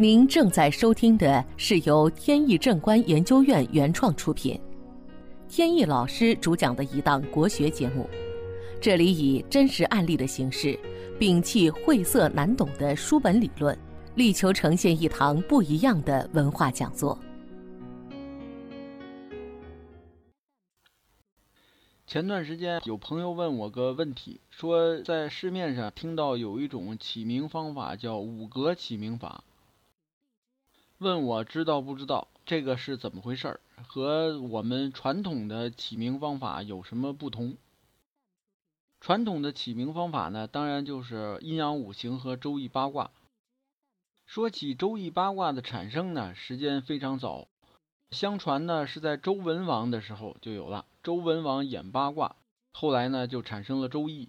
您正在收听的是由天意正观研究院原创出品，天意老师主讲的一档国学节目。这里以真实案例的形式，摒弃晦涩难懂的书本理论，力求呈现一堂不一样的文化讲座。前段时间有朋友问我个问题，说在市面上听到有一种起名方法叫五格起名法，问我知道不知道这个是怎么回事儿，和我们传统的起名方法有什么不同？传统的起名方法呢，当然就是阴阳五行和周易八卦。说起周易八卦的产生呢，时间非常早。相传呢，是在周文王的时候就有了。周文王演八卦，后来呢就产生了周易。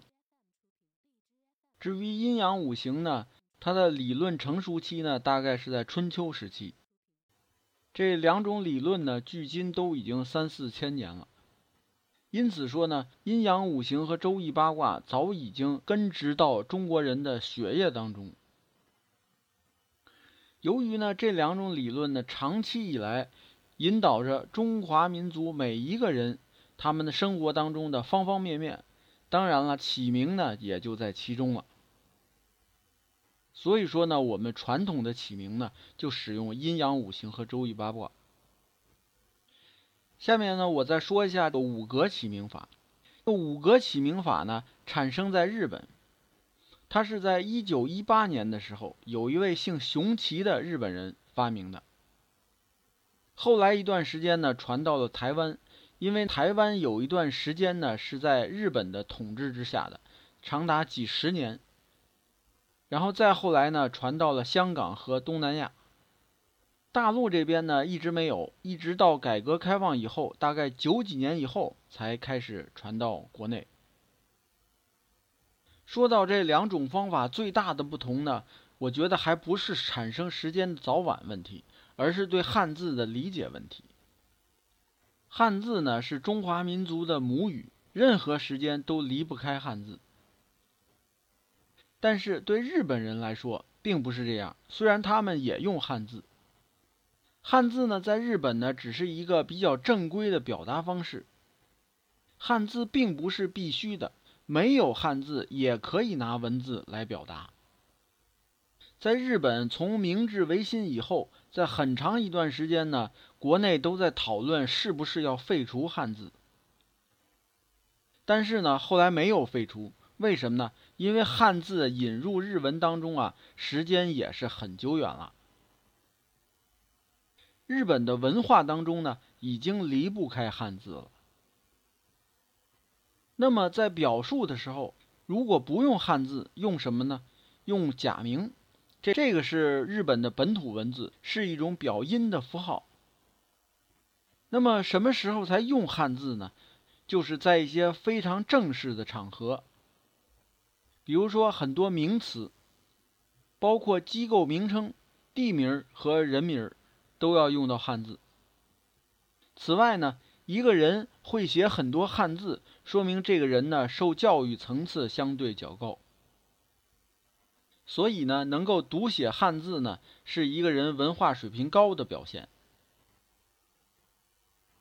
至于阴阳五行呢，它的理论成熟期呢，大概是在春秋时期。这两种理论呢，距今都已经三四千年了。因此说呢，阴阳五行和周易八卦早已经根植到中国人的血液当中。由于呢，这两种理论呢，长期以来。引导着中华民族每一个人他们的生活当中的方方面面，当然了，起名呢也就在其中了。所以说呢，我们传统的起名呢就使用阴阳五行和周易八卦。下面呢，我再说一下五格起名法。五格起名法呢，产生在日本，它是在一九一八年的时候，有一位姓熊崎的日本人发明的。后来一段时间呢，传到了台湾，因为台湾有一段时间呢是在日本的统治之下的，长达几十年。然后再后来呢，传到了香港和东南亚。大陆这边呢一直没有，一直到改革开放以后，大概九几年以后才开始传到国内。说到这两种方法最大的不同呢，我觉得还不是产生时间的早晚问题。而是对汉字的理解问题。汉字呢是中华民族的母语，任何时间都离不开汉字。但是对日本人来说并不是这样，虽然他们也用汉字，汉字呢在日本呢只是一个比较正规的表达方式。汉字并不是必须的，没有汉字也可以拿文字来表达。在日本，从明治维新以后，在很长一段时间呢，国内都在讨论是不是要废除汉字。但是呢，后来没有废除，为什么呢？因为汉字引入日文当中啊，时间也是很久远了。日本的文化当中呢，已经离不开汉字了。那么在表述的时候，如果不用汉字，用什么呢？用假名。这这个是日本的本土文字，是一种表音的符号。那么什么时候才用汉字呢？就是在一些非常正式的场合，比如说很多名词，包括机构名称、地名和人名，都要用到汉字。此外呢，一个人会写很多汉字，说明这个人呢受教育层次相对较高。所以呢，能够读写汉字呢，是一个人文化水平高的表现。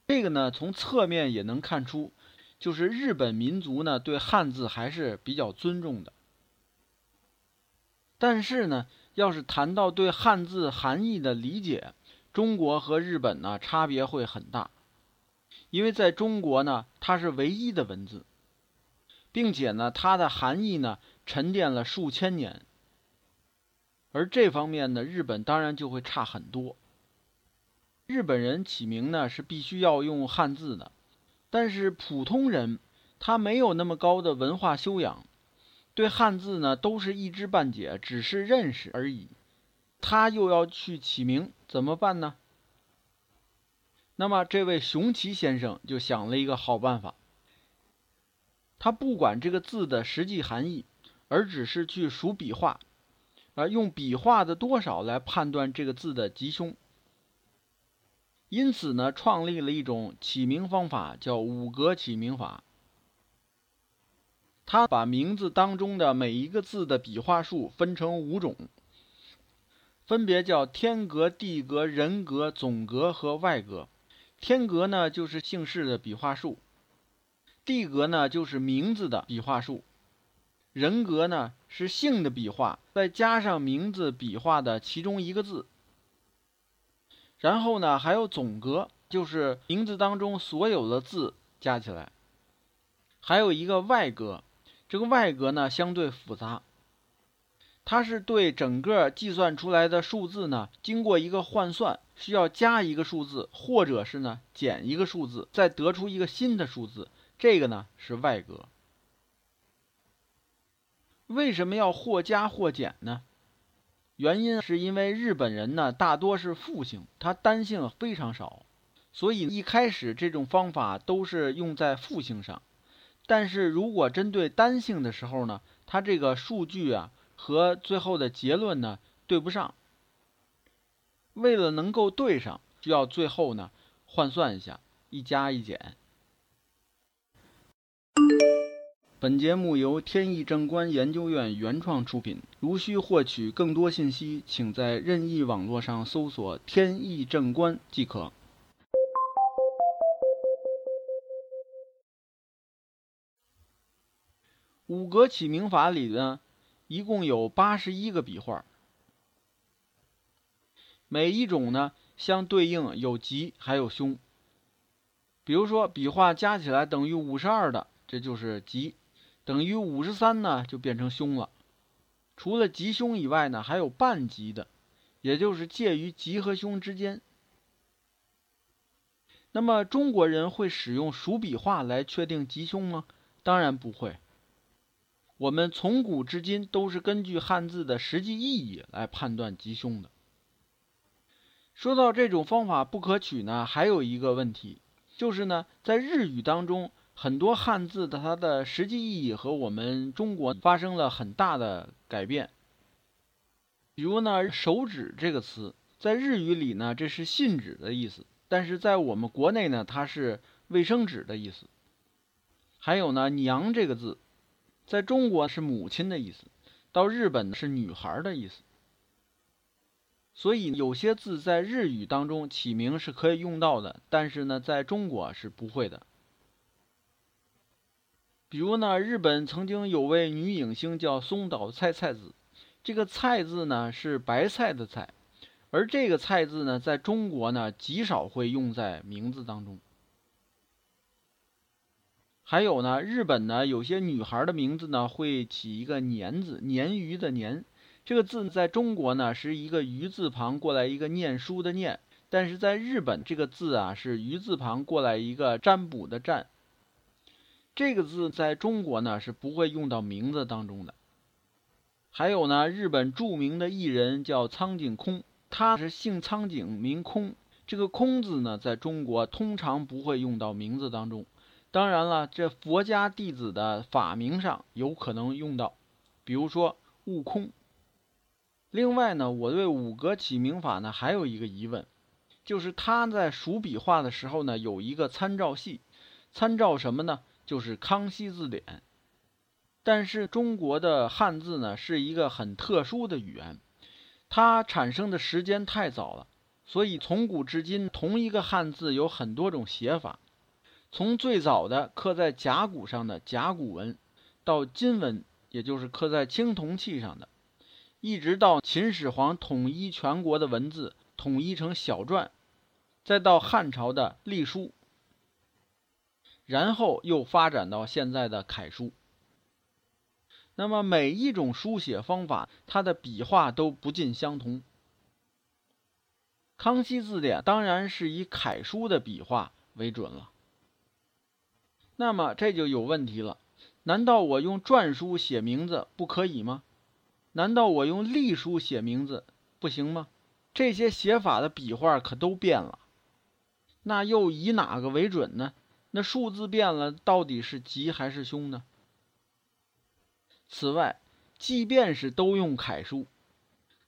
这个呢，从侧面也能看出，就是日本民族呢对汉字还是比较尊重的。但是呢，要是谈到对汉字含义的理解，中国和日本呢差别会很大，因为在中国呢，它是唯一的文字，并且呢，它的含义呢沉淀了数千年。而这方面呢，日本当然就会差很多。日本人起名呢是必须要用汉字的，但是普通人他没有那么高的文化修养，对汉字呢都是一知半解，只是认识而已。他又要去起名，怎么办呢？那么这位熊奇先生就想了一个好办法，他不管这个字的实际含义，而只是去数笔画。而用笔画的多少来判断这个字的吉凶，因此呢，创立了一种起名方法，叫五格起名法。他把名字当中的每一个字的笔画数分成五种，分别叫天格、地格、人格、总格和外格。天格呢，就是姓氏的笔画数；地格呢，就是名字的笔画数；人格呢，是姓的笔画，再加上名字笔画的其中一个字。然后呢，还有总格，就是名字当中所有的字加起来。还有一个外格，这个外格呢，相对复杂。它是对整个计算出来的数字呢，经过一个换算，需要加一个数字，或者是呢减一个数字，再得出一个新的数字。这个呢是外格。为什么要或加或减呢？原因是因为日本人呢大多是复姓，它单姓非常少，所以一开始这种方法都是用在复姓上。但是如果针对单姓的时候呢，它这个数据啊。和最后的结论呢对不上，为了能够对上，需要最后呢换算一下，一加一减。本节目由天意正观研究院原创出品，如需获取更多信息，请在任意网络上搜索“天意正观”即可。五格起名法里呢？一共有八十一个笔画，每一种呢相对应有吉还有凶。比如说笔画加起来等于五十二的，这就是吉；等于五十三呢，就变成凶了。除了吉凶以外呢，还有半吉的，也就是介于吉和凶之间。那么中国人会使用数笔画来确定吉凶吗？当然不会。我们从古至今都是根据汉字的实际意义来判断吉凶的。说到这种方法不可取呢，还有一个问题，就是呢，在日语当中，很多汉字的它的实际意义和我们中国发生了很大的改变。比如呢，手指这个词，在日语里呢，这是信纸的意思，但是在我们国内呢，它是卫生纸的意思。还有呢，娘这个字。在中国是母亲的意思，到日本是女孩的意思。所以有些字在日语当中起名是可以用到的，但是呢，在中国是不会的。比如呢，日本曾经有位女影星叫松岛菜菜子，这个“菜”字呢是白菜的“菜”，而这个“菜”字呢，在中国呢极少会用在名字当中。还有呢，日本呢有些女孩的名字呢会起一个“年”字，鲶鱼的“鲶”，这个字在中国呢是一个鱼字旁过来一个念书的“念”，但是在日本这个字啊是鱼字旁过来一个占卜的“占”，这个字在中国呢是不会用到名字当中的。还有呢，日本著名的艺人叫苍井空，他是姓苍井名空，这个“空”字呢在中国通常不会用到名字当中。当然了，这佛家弟子的法名上有可能用到，比如说悟空。另外呢，我对五格起名法呢还有一个疑问，就是他在数笔画的时候呢有一个参照系，参照什么呢？就是《康熙字典》。但是中国的汉字呢是一个很特殊的语言，它产生的时间太早了，所以从古至今同一个汉字有很多种写法。从最早的刻在甲骨上的甲骨文，到金文，也就是刻在青铜器上的，一直到秦始皇统一全国的文字，统一成小篆，再到汉朝的隶书，然后又发展到现在的楷书。那么每一种书写方法，它的笔画都不尽相同。康熙字典当然是以楷书的笔画为准了。那么这就有问题了，难道我用篆书写名字不可以吗？难道我用隶书写名字不行吗？这些写法的笔画可都变了，那又以哪个为准呢？那数字变了，到底是吉还是凶呢？此外，即便是都用楷书，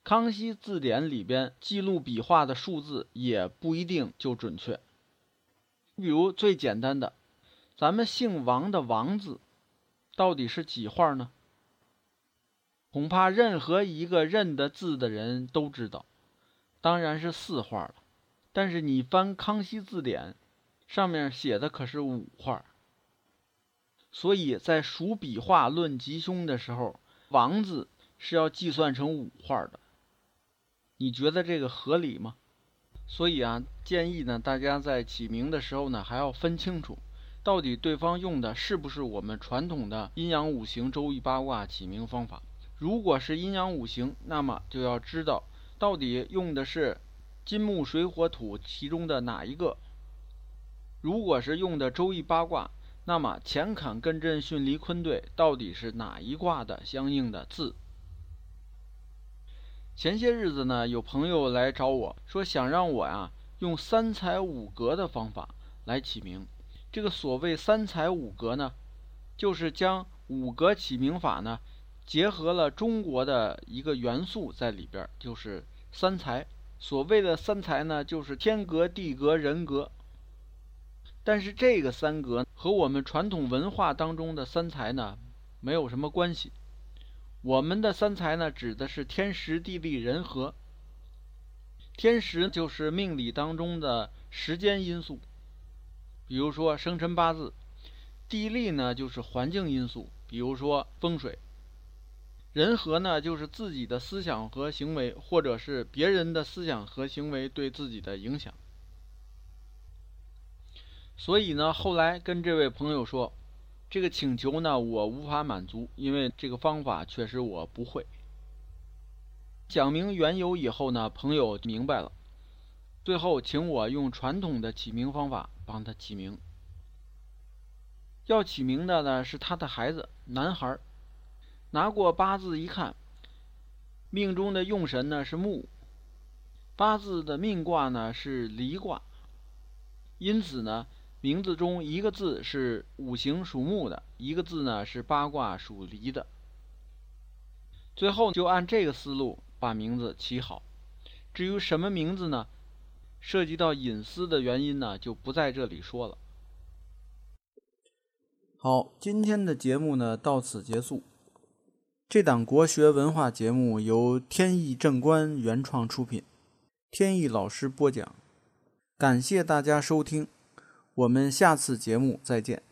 康熙字典里边记录笔画的数字也不一定就准确。比如最简单的。咱们姓王的“王”字，到底是几画呢？恐怕任何一个认得字的人都知道，当然是四画了。但是你翻《康熙字典》，上面写的可是五画。所以在数笔画论吉凶的时候，王字是要计算成五画的。你觉得这个合理吗？所以啊，建议呢，大家在起名的时候呢，还要分清楚，到底对方用的是不是我们传统的阴阳五行、周易八卦起名方法。如果是阴阳五行，那么就要知道到底用的是金木水火土其中的哪一个。如果是用的周易八卦，那么乾坎艮震巽离坤兑到底是哪一卦的相应的字？前些日子呢，有朋友来找我说，想让我呀用三才五格的方法来起名。这个所谓三才五格呢，就是将五格起名法呢结合了中国的一个元素在里边，就是三才。所谓的三才呢，就是天格、地格、人格。但是这个三格和我们传统文化当中的三才呢，没有什么关系。我们的三才呢，指的是天时、地利、人和。天时就是命理当中的时间因素，比如说生辰八字；地利呢就是环境因素，比如说风水；人和呢就是自己的思想和行为，或者是别人的思想和行为对自己的影响。所以呢，后来跟这位朋友说。这个请求呢，我无法满足，因为这个方法确实我不会。讲明缘由以后呢，朋友明白了，最后请我用传统的起名方法帮他起名。要起名的呢是他的孩子，男孩。拿过八字一看，命中的用神呢是木，八字的命卦呢是离卦，因此呢。名字中一个字是五行属木的，一个字呢是八卦属离的。最后就按这个思路把名字起好。至于什么名字呢？涉及到隐私的原因呢，就不在这里说了。好，今天的节目呢到此结束。这档国学文化节目由天意正观原创出品，天意老师播讲，感谢大家收听。我们下次节目再见。